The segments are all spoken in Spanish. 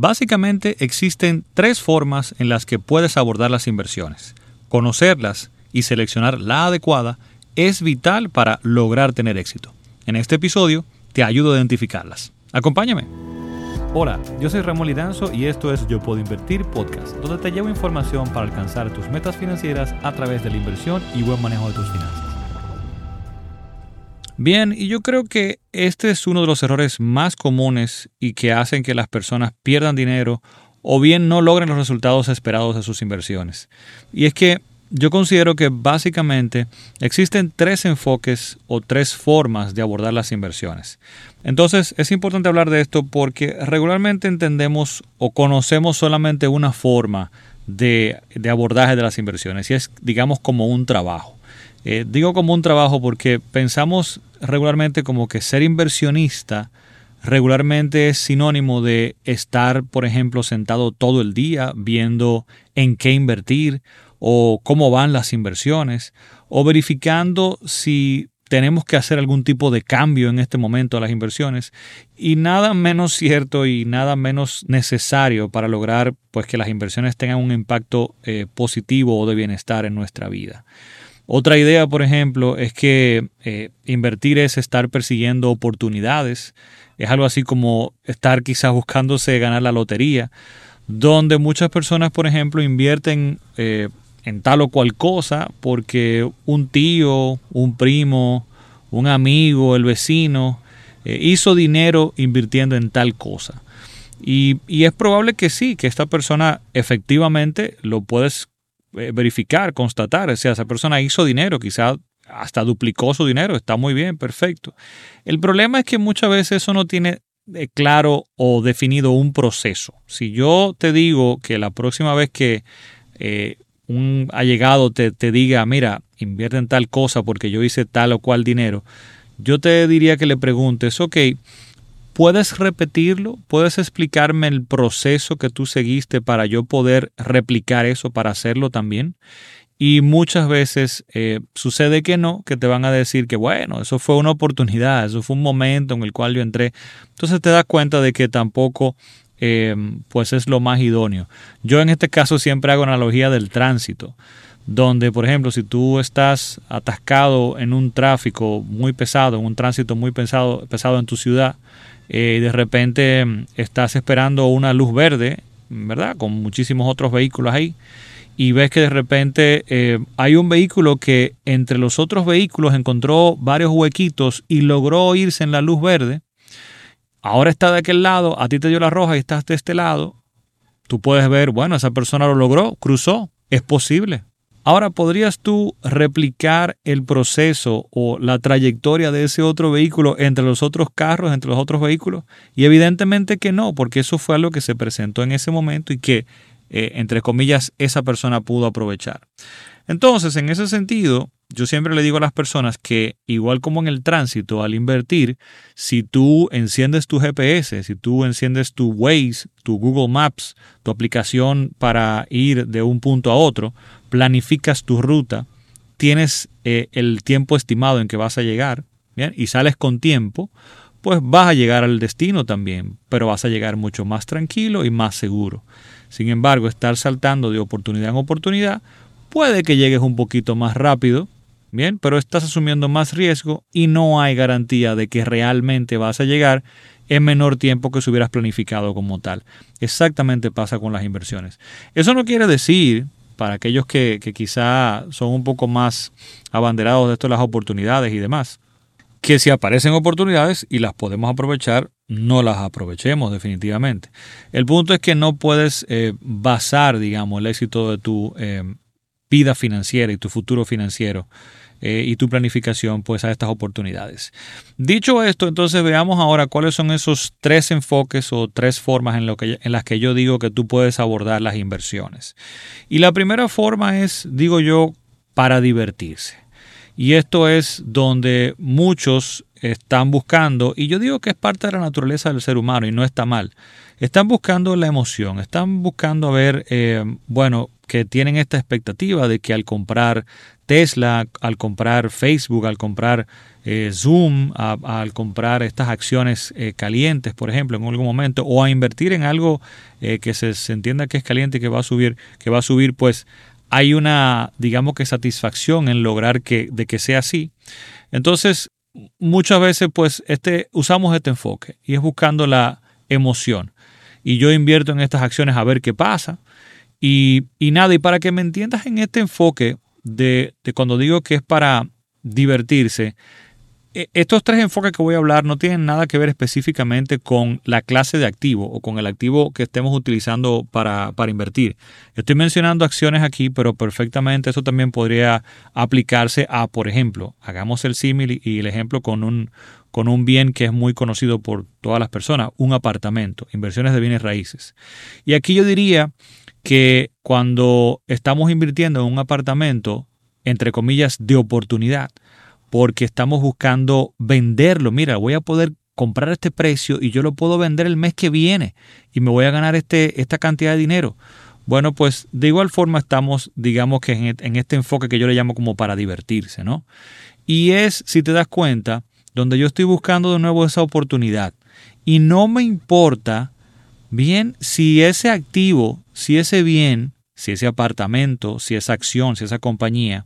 Básicamente existen tres formas en las que puedes abordar las inversiones. Conocerlas y seleccionar la adecuada es vital para lograr tener éxito. En este episodio te ayudo a identificarlas. Acompáñame. Hola, yo soy Ramón Lidanzo y esto es Yo Puedo Invertir Podcast, donde te llevo información para alcanzar tus metas financieras a través de la inversión y buen manejo de tus finanzas. Bien, y yo creo que este es uno de los errores más comunes y que hacen que las personas pierdan dinero o bien no logren los resultados esperados de sus inversiones. Y es que yo considero que básicamente existen tres enfoques o tres formas de abordar las inversiones. Entonces es importante hablar de esto porque regularmente entendemos o conocemos solamente una forma de, de abordaje de las inversiones y es digamos como un trabajo. Eh, digo como un trabajo porque pensamos regularmente como que ser inversionista regularmente es sinónimo de estar, por ejemplo, sentado todo el día viendo en qué invertir o cómo van las inversiones o verificando si tenemos que hacer algún tipo de cambio en este momento a las inversiones y nada menos cierto y nada menos necesario para lograr pues que las inversiones tengan un impacto eh, positivo o de bienestar en nuestra vida. Otra idea, por ejemplo, es que eh, invertir es estar persiguiendo oportunidades. Es algo así como estar quizás buscándose ganar la lotería, donde muchas personas, por ejemplo, invierten eh, en tal o cual cosa porque un tío, un primo, un amigo, el vecino, eh, hizo dinero invirtiendo en tal cosa. Y, y, es probable que sí, que esta persona efectivamente lo puedes verificar, constatar. O sea, esa persona hizo dinero, quizá hasta duplicó su dinero, está muy bien, perfecto. El problema es que muchas veces eso no tiene eh, claro o definido un proceso. Si yo te digo que la próxima vez que eh, un allegado te, te diga, mira, invierte en tal cosa porque yo hice tal o cual dinero, yo te diría que le preguntes, ok, ¿Puedes repetirlo? ¿Puedes explicarme el proceso que tú seguiste para yo poder replicar eso, para hacerlo también? Y muchas veces eh, sucede que no, que te van a decir que bueno, eso fue una oportunidad, eso fue un momento en el cual yo entré. Entonces te das cuenta de que tampoco eh, pues es lo más idóneo. Yo en este caso siempre hago analogía del tránsito, donde por ejemplo si tú estás atascado en un tráfico muy pesado, en un tránsito muy pesado, pesado en tu ciudad, eh, de repente mm, estás esperando una luz verde, ¿verdad? Con muchísimos otros vehículos ahí, y ves que de repente eh, hay un vehículo que entre los otros vehículos encontró varios huequitos y logró irse en la luz verde. Ahora está de aquel lado, a ti te dio la roja y estás de este lado. Tú puedes ver, bueno, esa persona lo logró, cruzó, es posible. Ahora, ¿podrías tú replicar el proceso o la trayectoria de ese otro vehículo entre los otros carros, entre los otros vehículos? Y evidentemente que no, porque eso fue algo que se presentó en ese momento y que, eh, entre comillas, esa persona pudo aprovechar. Entonces, en ese sentido, yo siempre le digo a las personas que, igual como en el tránsito, al invertir, si tú enciendes tu GPS, si tú enciendes tu Waze, tu Google Maps, tu aplicación para ir de un punto a otro, planificas tu ruta, tienes eh, el tiempo estimado en que vas a llegar, y sales con tiempo, pues vas a llegar al destino también, pero vas a llegar mucho más tranquilo y más seguro. Sin embargo, estar saltando de oportunidad en oportunidad, puede que llegues un poquito más rápido, bien, pero estás asumiendo más riesgo y no hay garantía de que realmente vas a llegar en menor tiempo que si hubieras planificado como tal. Exactamente pasa con las inversiones. Eso no quiere decir para aquellos que, quizá son un poco más abanderados de esto las oportunidades y demás. Que si aparecen oportunidades y las podemos aprovechar, no las aprovechemos definitivamente. El punto es que no puedes eh, basar, digamos, el éxito de tu eh, vida financiera y tu futuro financiero eh, y tu planificación pues a estas oportunidades. Dicho esto, entonces veamos ahora cuáles son esos tres enfoques o tres formas en, lo que, en las que yo digo que tú puedes abordar las inversiones. Y la primera forma es, digo yo, para divertirse. Y esto es donde muchos están buscando, y yo digo que es parte de la naturaleza del ser humano y no está mal, están buscando la emoción, están buscando ver, eh, bueno, que tienen esta expectativa de que al comprar Tesla, al comprar Facebook, al comprar eh, Zoom, al comprar estas acciones eh, calientes, por ejemplo, en algún momento, o a invertir en algo eh, que se, entienda que es caliente y que va a subir, que va a subir, pues hay una, digamos que satisfacción en lograr que, de que sea así. Entonces, muchas veces, pues, este, usamos este enfoque y es buscando la emoción. Y yo invierto en estas acciones a ver qué pasa. Y, y nada, y para que me entiendas en este enfoque de, de cuando digo que es para divertirse, estos tres enfoques que voy a hablar no tienen nada que ver específicamente con la clase de activo o con el activo que estemos utilizando para, invertir. Estoy mencionando acciones aquí, pero perfectamente eso también podría aplicarse a, por ejemplo, hagamos el símil y el ejemplo con un, con un bien que es muy conocido por todas las personas, un apartamento, inversiones de bienes raíces. Y aquí yo diría que cuando estamos invirtiendo en un apartamento, entre comillas, de oportunidad, porque estamos buscando venderlo. Mira, voy a poder comprar este precio y yo lo puedo vender el mes que viene y me voy a ganar este, esta cantidad de dinero. Bueno, pues de igual forma estamos, digamos que en, en este enfoque que yo le llamo como para divertirse, ¿no? Y es, si te das cuenta, donde yo estoy buscando de nuevo esa oportunidad. Y no me importa, bien, si ese activo, si ese bien, si ese apartamento, si esa acción, si esa compañía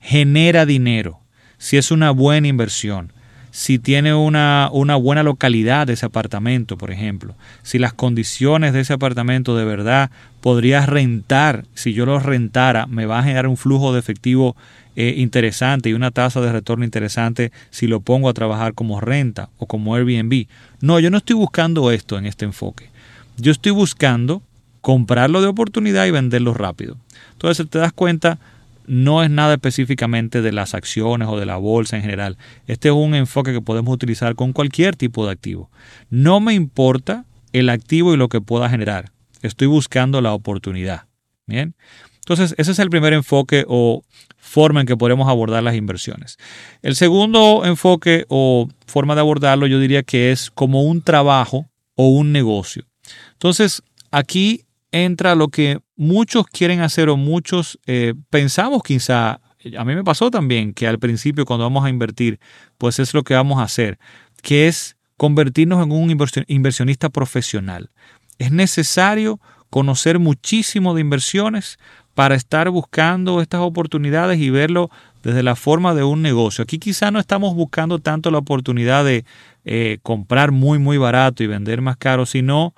genera dinero si es una buena inversión, si tiene una, una, buena localidad ese apartamento, por ejemplo, si las condiciones de ese apartamento de verdad podrías rentar, si yo lo rentara, me va a generar un flujo de efectivo eh, interesante y una tasa de retorno interesante si lo pongo a trabajar como renta o como Airbnb. No, yo no estoy buscando esto en este enfoque. Yo estoy buscando comprarlo de oportunidad y venderlo rápido. Entonces, te das cuenta, no es nada específicamente de las acciones o de la bolsa en general. Este es un enfoque que podemos utilizar con cualquier tipo de activo. No me importa el activo y lo que pueda generar. Estoy buscando la oportunidad. Bien. Entonces, ese es el primer enfoque o forma en que podemos abordar las inversiones. El segundo enfoque o forma de abordarlo yo diría que es como un trabajo o un negocio. Entonces, aquí entra lo que muchos quieren hacer o muchos eh, pensamos quizá, a mí me pasó también que al principio cuando vamos a invertir, pues es lo que vamos a hacer, que es convertirnos en un inversionista profesional. Es necesario conocer muchísimo de inversiones para estar buscando estas oportunidades y verlo desde la forma de un negocio. Aquí quizá no estamos buscando tanto la oportunidad de eh, comprar muy, muy barato y vender más caro, sino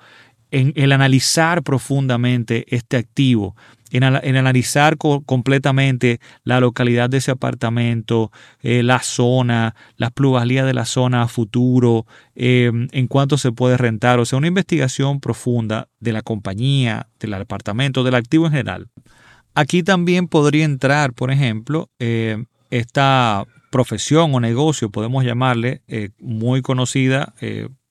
en el analizar profundamente este activo, en, analizar completamente la localidad de ese apartamento, eh, la zona, las plusvalías de la zona a futuro, em, en cuánto se puede rentar, o sea, una investigación profunda de la compañía, del apartamento, del activo en general. Aquí también podría entrar, por ejemplo, eh, esta profesión o negocio, podemos llamarle, eh, muy conocida,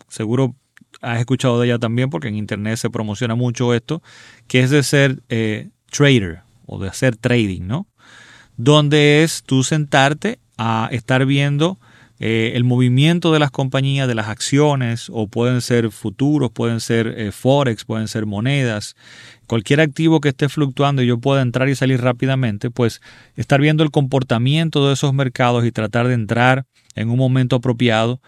seguro has escuchado de ella también porque en internet se promociona mucho esto, que es de ser eh, trader o de hacer trading, ¿no? Donde es tú sentarte a estar viendo eh, el movimiento de las compañías, de las acciones, o pueden ser futuros, pueden ser eh, forex, pueden ser monedas, cualquier activo que esté fluctuando y yo pueda entrar y salir rápidamente, pues estar viendo el comportamiento de esos mercados y tratar de entrar en un momento apropiado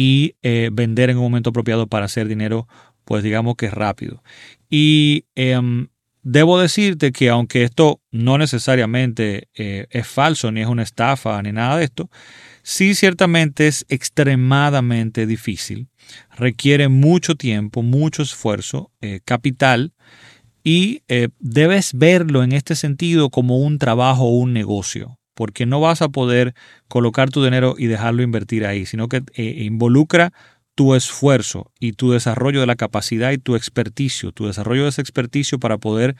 y eh, vender en un momento apropiado para hacer dinero, pues digamos que rápido. Y em, debo decirte que aunque esto no necesariamente eh, es falso, ni es una estafa, ni nada de esto, sí ciertamente es extremadamente difícil, requiere mucho tiempo, mucho esfuerzo, eh, capital, y debes verlo en este sentido como un trabajo o un negocio porque no vas a poder colocar tu dinero y dejarlo invertir ahí, sino que eh, involucra tu esfuerzo y tu desarrollo de la capacidad y tu experticio, tu desarrollo de ese experticio para poder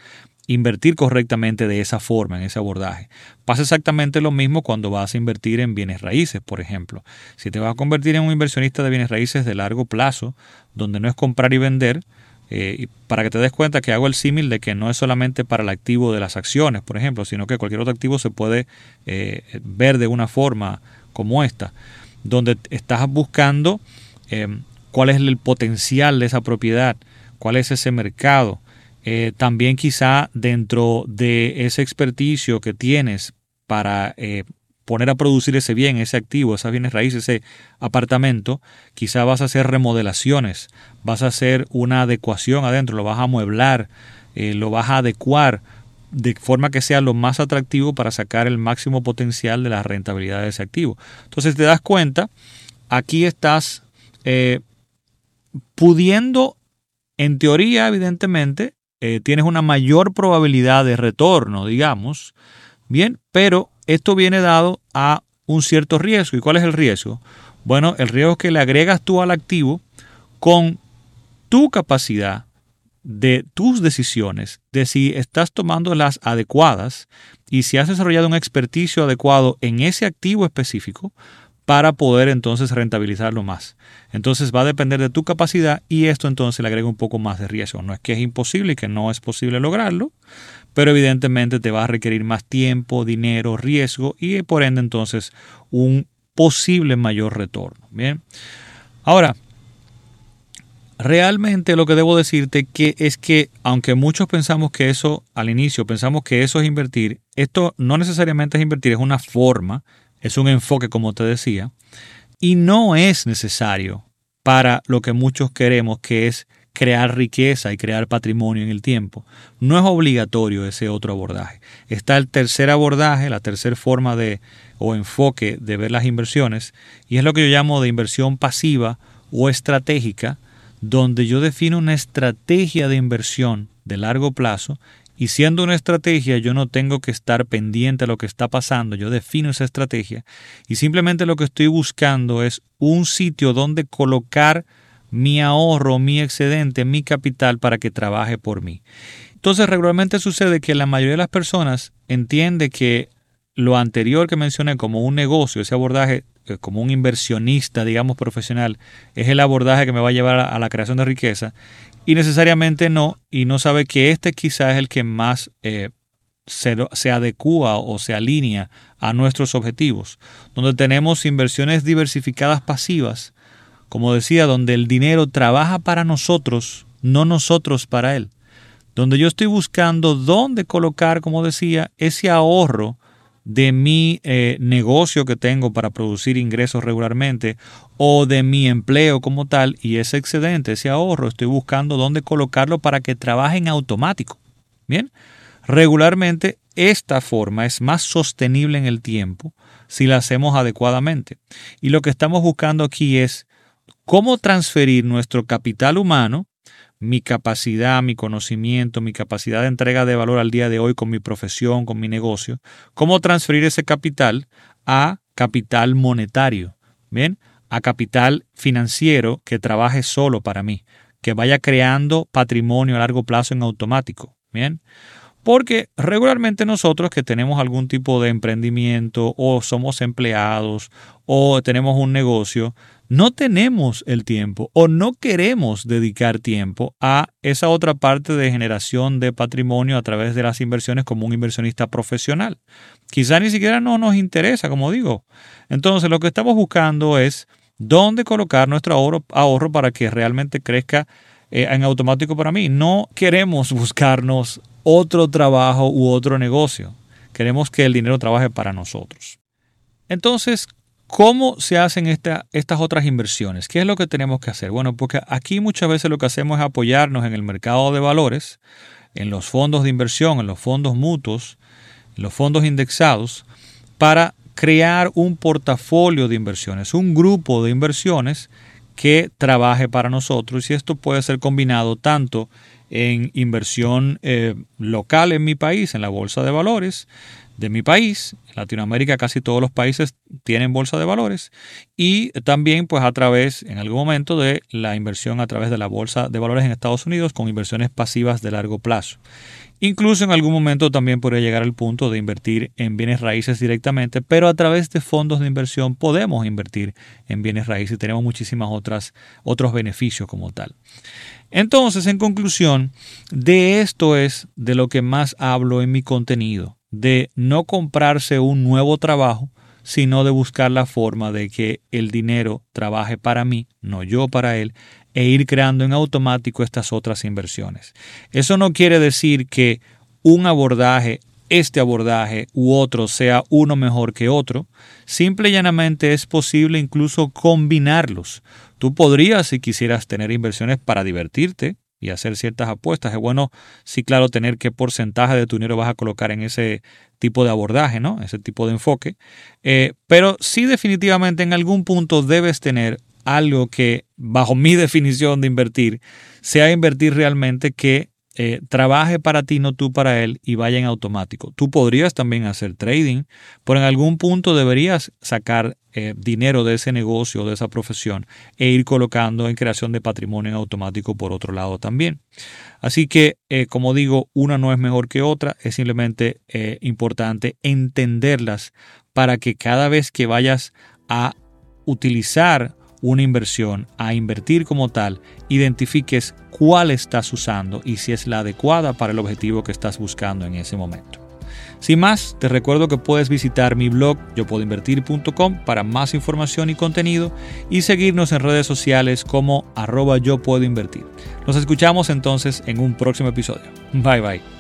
invertir correctamente de esa forma, en ese abordaje. Pasa exactamente lo mismo cuando vas a invertir en bienes raíces, por ejemplo. Si te vas a convertir en un inversionista de bienes raíces de largo plazo, donde no es comprar y vender, eh, para que te des cuenta que hago el símil de que no es solamente para el activo de las acciones, por ejemplo, sino que cualquier otro activo se puede eh, ver de una forma como esta, donde estás buscando eh, cuál es el potencial de esa propiedad, cuál es ese mercado, Eh, también quizá dentro de ese experticio que tienes para poner a producir ese bien, ese activo, esas bienes raíces, ese apartamento, quizá vas a hacer remodelaciones, vas a hacer una adecuación adentro, lo vas a amueblar, eh, lo vas a adecuar de forma que sea lo más atractivo para sacar el máximo potencial de la rentabilidad de ese activo. Entonces te das cuenta, aquí estás eh, pudiendo, en teoría, evidentemente, eh, tienes una mayor probabilidad de retorno, digamos, bien, pero esto viene dado a un cierto riesgo. ¿Y cuál es el riesgo? Bueno, el riesgo es que le agregas tú al activo con tu capacidad de tus decisiones, de si estás tomando las adecuadas y si has desarrollado un experticio adecuado en ese activo específico para poder entonces rentabilizarlo más. Entonces va a depender de tu capacidad y esto entonces le agrega un poco más de riesgo. No es que es imposible y que no es posible lograrlo, pero evidentemente te va a requerir más tiempo, dinero, riesgo y por ende entonces un posible mayor retorno. Bien. Ahora, realmente lo que debo decirte que es que aunque muchos pensamos que eso al inicio pensamos que eso es invertir, esto no necesariamente es invertir, es una forma, es un enfoque como te decía, y no es necesario para lo que muchos queremos que es crear riqueza y crear patrimonio en el tiempo. No es obligatorio ese otro abordaje. Está el tercer abordaje, la tercera forma de o enfoque de ver las inversiones, y es lo que yo llamo de inversión pasiva o estratégica, donde yo defino una estrategia de inversión de largo plazo y siendo una estrategia yo no tengo que estar pendiente a lo que está pasando, yo defino esa estrategia y simplemente lo que estoy buscando es un sitio donde colocar mi ahorro, mi excedente, mi capital para que trabaje por mí. Entonces regularmente sucede que la mayoría de las personas entiende que lo anterior que mencioné como un negocio, ese abordaje eh, como un inversionista, digamos, profesional, es el abordaje que me va a llevar a la creación de riqueza, y necesariamente no, y no sabe que este quizás es el que más eh, se, se, adecua o se alinea a nuestros objetivos, donde tenemos inversiones diversificadas pasivas, como decía, donde el dinero trabaja para nosotros, no nosotros para él. Donde yo estoy buscando dónde colocar, como decía, ese ahorro de mi eh, negocio que tengo para producir ingresos regularmente o de mi empleo como tal y ese excedente, ese ahorro, estoy buscando dónde colocarlo para que trabaje en automático. Bien, regularmente esta forma es más sostenible en el tiempo si la hacemos adecuadamente. Y lo que estamos buscando aquí es cómo transferir nuestro capital humano, mi capacidad, mi conocimiento, mi capacidad de entrega de valor al día de hoy con mi profesión, con mi negocio, cómo transferir ese capital a capital monetario, ¿bien? A capital financiero que trabaje solo para mí, que vaya creando patrimonio a largo plazo en automático, ¿bien? Porque regularmente nosotros que tenemos algún tipo de emprendimiento o somos empleados o tenemos un negocio, no tenemos el tiempo o no queremos dedicar tiempo a esa otra parte de generación de patrimonio a través de las inversiones como un inversionista profesional. Quizá ni siquiera no nos interesa, como digo. Entonces lo que estamos buscando es dónde colocar nuestro ahorro, ahorro para que realmente crezca eh, en automático para mí. No queremos buscarnos otro trabajo u otro negocio. Queremos que el dinero trabaje para nosotros. Entonces, ¿Cómo se hacen estas otras inversiones? ¿Qué es lo que tenemos que hacer? Bueno, porque aquí muchas veces lo que hacemos es apoyarnos en el mercado de valores, en los fondos de inversión, en los fondos mutuos, en los fondos indexados, para crear un portafolio de inversiones, un grupo de inversiones que trabaje para nosotros y esto puede ser combinado tanto en inversión eh, local en mi país, en la bolsa de valores, de mi país. En Latinoamérica casi todos los países tienen bolsa de valores y también pues a través en algún momento de la inversión a través de la bolsa de valores en Estados Unidos con inversiones pasivas de largo plazo. Incluso en algún momento también podría llegar al punto de invertir en bienes raíces directamente, pero a través de fondos de inversión podemos invertir en bienes raíces y tenemos muchísimas otras otros beneficios como tal. Entonces, en conclusión, de esto es de lo que más hablo en mi contenido de no comprarse un nuevo trabajo, sino de buscar la forma de que el dinero trabaje para mí, no yo para él, e ir creando en automático estas otras inversiones. Eso no quiere decir que un abordaje este abordaje u otro sea uno mejor que otro, simple y llanamente es posible incluso combinarlos. Tú podrías, si quisieras tener inversiones para divertirte y hacer ciertas apuestas, es bueno, sí, claro, tener qué porcentaje de tu dinero vas a colocar en ese tipo de abordaje, ¿no? Ese tipo de enfoque. Eh, pero sí definitivamente en algún punto debes tener algo que, bajo mi definición de invertir, sea invertir realmente que eh, trabaje para ti, no tú para él, y vaya en automático. Tú podrías también hacer trading, pero en algún punto deberías sacar eh, dinero de ese negocio, de esa profesión, e ir colocando en creación de patrimonio automático por otro lado también. Así que, eh, como digo, una no es mejor que otra, es simplemente importante entenderlas para que cada vez que vayas a utilizar una inversión, a invertir como tal, identifiques cuál estás usando y si es la adecuada para el objetivo que estás buscando en ese momento. Sin más, te recuerdo que puedes visitar mi blog yopuedoinvertir.com para más información y contenido y seguirnos en redes sociales como arroba yo puedo invertir. Nos escuchamos entonces en un próximo episodio. Bye bye.